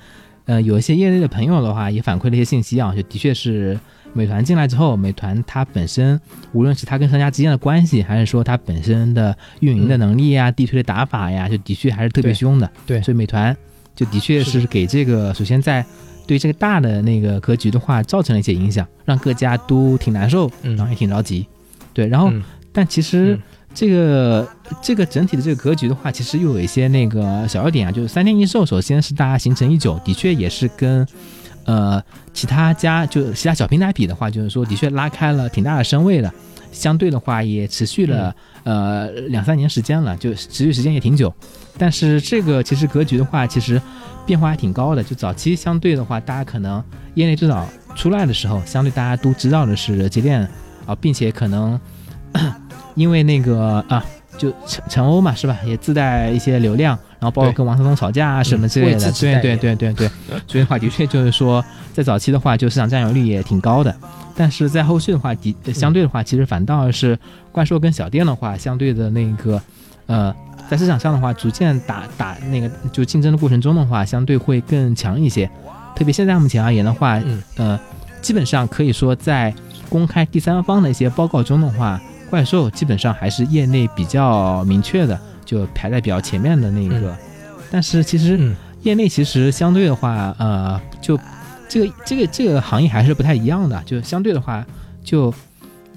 呃有一些业内的朋友的话也反馈了一些信息啊，就的确是美团进来之后，美团它本身无论是它跟商家之间的关系，还是说它本身的运营的能力呀、地推的打法呀，就的确还是特别凶的，对。所以美团就的确是是给这个首先在对这个大的那个格局的话造成了一些影响，让各家都挺难受，嗯然后也挺着急。对，然后、嗯但其实嗯这个、这个整体的这个格局的话，其实又有一些那个小要点啊，就是三天一售，首先是大家形成已久，的确也是跟呃其他家就其他小平台比的话，就是说的确拉开了挺大的身位的。相对的话，也持续了、呃两三年时间了，就持续时间也挺久。但是这个其实格局的话，其实变化还挺高的。就早期相对的话，大家可能业内最早出来的时候，相对大家都知道的是节电啊，并且可能 *coughs* 因为那个啊，就陈陈欧嘛，是吧，也自带一些流量，然后包括跟王思聪吵架啊什么之类的，对对自己代言对对对，所以的话，的确就是说，在早期的话，就市场占有率也挺高的。但是在后续的话，的相对的话，其实反倒是怪兽跟小店的话，相对的那个，呃，在市场上的话，逐渐打打那个就竞争的过程中的话，相对会更强一些。特别现在目前而言的话，嗯呃，基本上可以说在公开第三方的一些报告中的话，怪兽基本上还是业内比较明确的，就排在比较前面的那个。但是其实嗯业内其实相对的话，呃，就这个这个这个行业还是不太一样的。就相对的话，就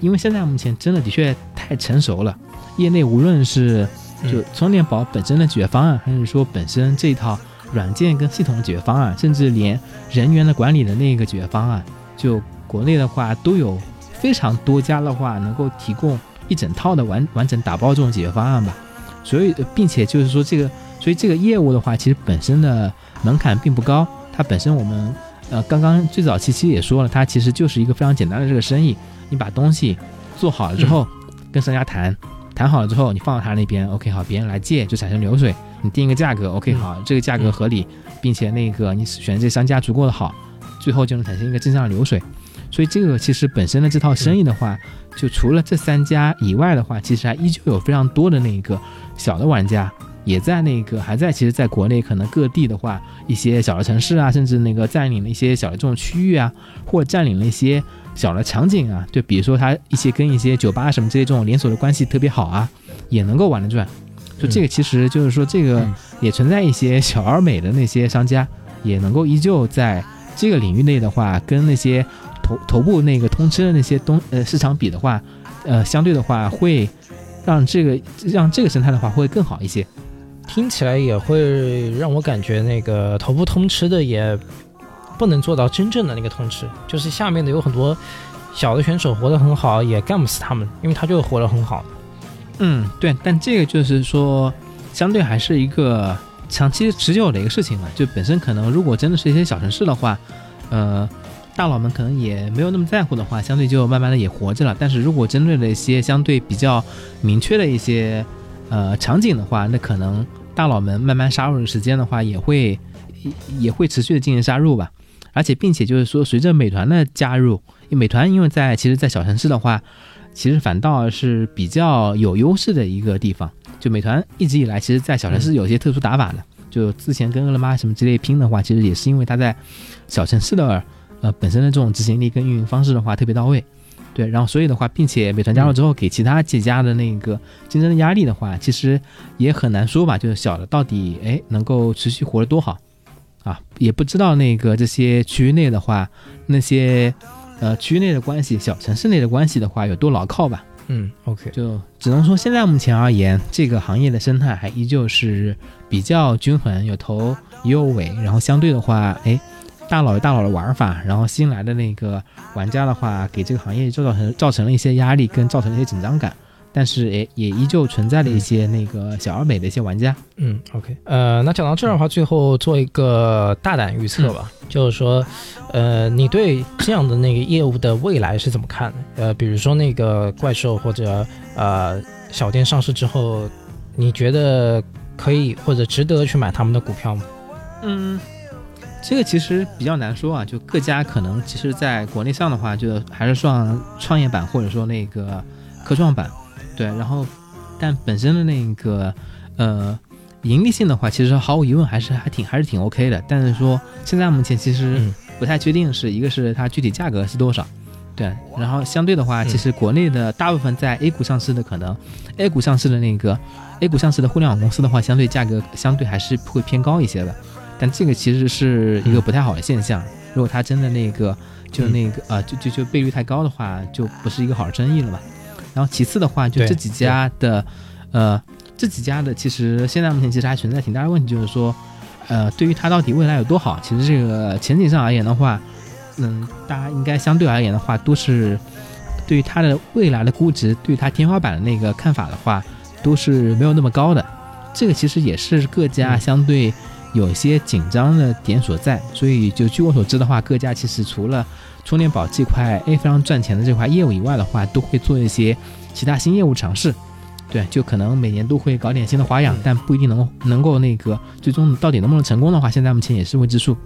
因为现在目前真的的确太成熟了，业内无论是就嗯充电宝本身的解决方案，还是说本身这一套软件跟系统的解决方案，甚至连人员的管理的那个解决方案，就国内的话都有非常多家的话能够提供一整套的完完整打包这种解决方案吧。所以，呃并且就是说这个，所以这个业务的话，其实本身的门槛并不高。它本身我们呃刚刚最早期其实也说了，它其实就是一个非常简单的这个生意。你把东西做好了之后，跟商家谈，谈好了之后，你放到他那边，OK 好，别人来借就产生流水。你定一个价格，OK 嗯好，这个价格合理，并且那个你选这商家足够的好，最后就能产生一个正向的流水。所以这个其实本身的这套生意的话，就除了这三家以外的话，其实还依旧有非常多的那个小的玩家也在那个还在，其实在国内可能各地的话，一些小的城市啊，甚至那个占领了一些小的这种区域啊，或者占领了一些小的场景啊，就比如说他一些跟一些酒吧什么这些这种连锁的关系特别好啊，也能够玩得转。就嗯这个其实就是说，这个嗯也存在一些小而美的那些商家，也能够依旧在这个领域内的话，跟那些头头部那个通吃的那些东呃市场比的话，呃，相对的话会让这个让这个生态的话会更好一些。听起来也会让我感觉那个头部通吃的也不能做到真正的那个通吃，就是下面的有很多小的选手活得很好，也干不死他们，因为他就活得很好。嗯，对，但这个就是说，相对还是一个长期持久的一个事情嘛。就本身可能如果真的是一些小城市的话，呃，大佬们可能也没有那么在乎的话，相对就慢慢的也活着了。但是如果针对了一些相对比较明确的一些呃场景的话，那可能大佬们慢慢杀入的时间的话，也会也会持续的进行杀入吧。而且并且就是说，随着美团的加入，美团因为在其实，在小城市的话，其实反倒是比较有优势的一个地方。就美团一直以来，其实，在小城市有些特殊打法的。就之前跟饿了么什么之类拼的话，其实也是因为它在小城市的呃本身的这种执行力跟运营方式的话特别到位。对，然后所以的话，并且美团加入之后，给其他几家的那个竞争的压力的话，其实也很难说吧。就是小的到底哎能够持续活得多好啊，也不知道那个这些区域内的话，那些呃区域内的关系，小城市内的关系的话有多牢靠吧。嗯，OK，就只能说现在目前而言，这个行业的生态还依旧是比较均衡，有头也有尾。然后相对的话，哎，大佬有大佬的玩法，然后新来的那个玩家的话，给这个行业造成造成了一些压力，跟造成了一些紧张感。但是也，也依旧存在了一些那个小而美的一些玩家。嗯，OK，呃，那讲到这儿的话，最后做一个大胆预测吧，就是说，呃，你对这样的那个业务的未来是怎么看的？呃，比如说那个怪兽或者呃小店上市之后，你觉得可以或者值得去买他们的股票吗？嗯，这个其实比较难说啊，就各家可能其实在国内上的话，就还是算创业板或者说那个科创板，对，然后但本身的那个呃盈利性的话，其实毫无疑问还是还挺还是挺 OK 的，但是说现在目前其实嗯不太确定是一个是它具体价格是多少。对，然后相对的话，嗯其实国内的大部分在 A 股上市的，可能 A 股上市的那个 A 股上市的互联网公司的话，相对价格相对还是会偏高一些的。但这个其实是一个不太好的现象。如果它真的那个就那个呃就就就倍率太高的话，就不是一个好生意了嘛。然后其次的话，就这几家的呃这几家的，其实现在目前其实还存在挺大的问题，就是说呃对于它到底未来有多好，其实这个前景上而言的话，嗯，大家应该相对而言的话，都是对于它的未来的估值，对于它天花板的那个看法的话，都是没有那么高的。这个其实也是各家嗯相对有一些紧张的点所在。所以就据我所知的话，各家其实除了充电宝这块哎非常赚钱的这块业务以外的话，都会做一些其他新业务尝试。对，就可能每年都会搞点新的花样嗯，但不一定能能够那个最终到底能不能成功的话，现在目前也是未知数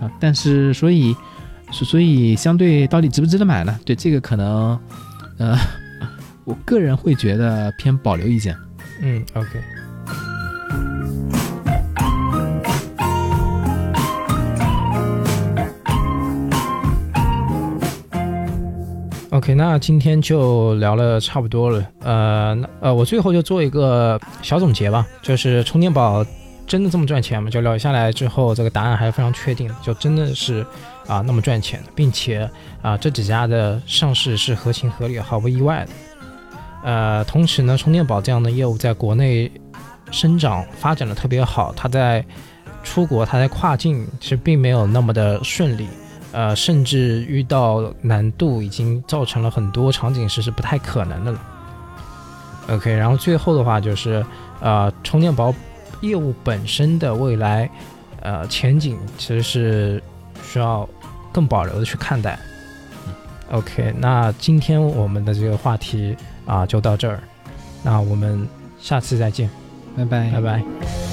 啊。但是所以所所以相对到底值不值得买呢？对这个可能，呃，*laughs* 我个人会觉得偏保留意见。嗯，OK。OK，那今天就聊了差不多了。呃，那呃，我最后就做一个小总结吧，就是充电宝真的这么赚钱吗？就聊下来之后，这个答案还是非常确定，就真的是啊、那么赚钱，并且啊、这几家的上市是合情合理，毫不意外的。呃，同时呢，充电宝这样的业务在国内生长发展的特别好，它在出国，它在跨境其实并没有那么的顺利，呃，甚至遇到难度，已经造成了很多场景是是不太可能的了。OK，然后最后的话就是，呃，充电宝业务本身的未来，呃，前景其实是需要更保留的去看待。OK，那今天我们的这个话题啊、就到这儿，那我们下次再见，拜拜拜拜。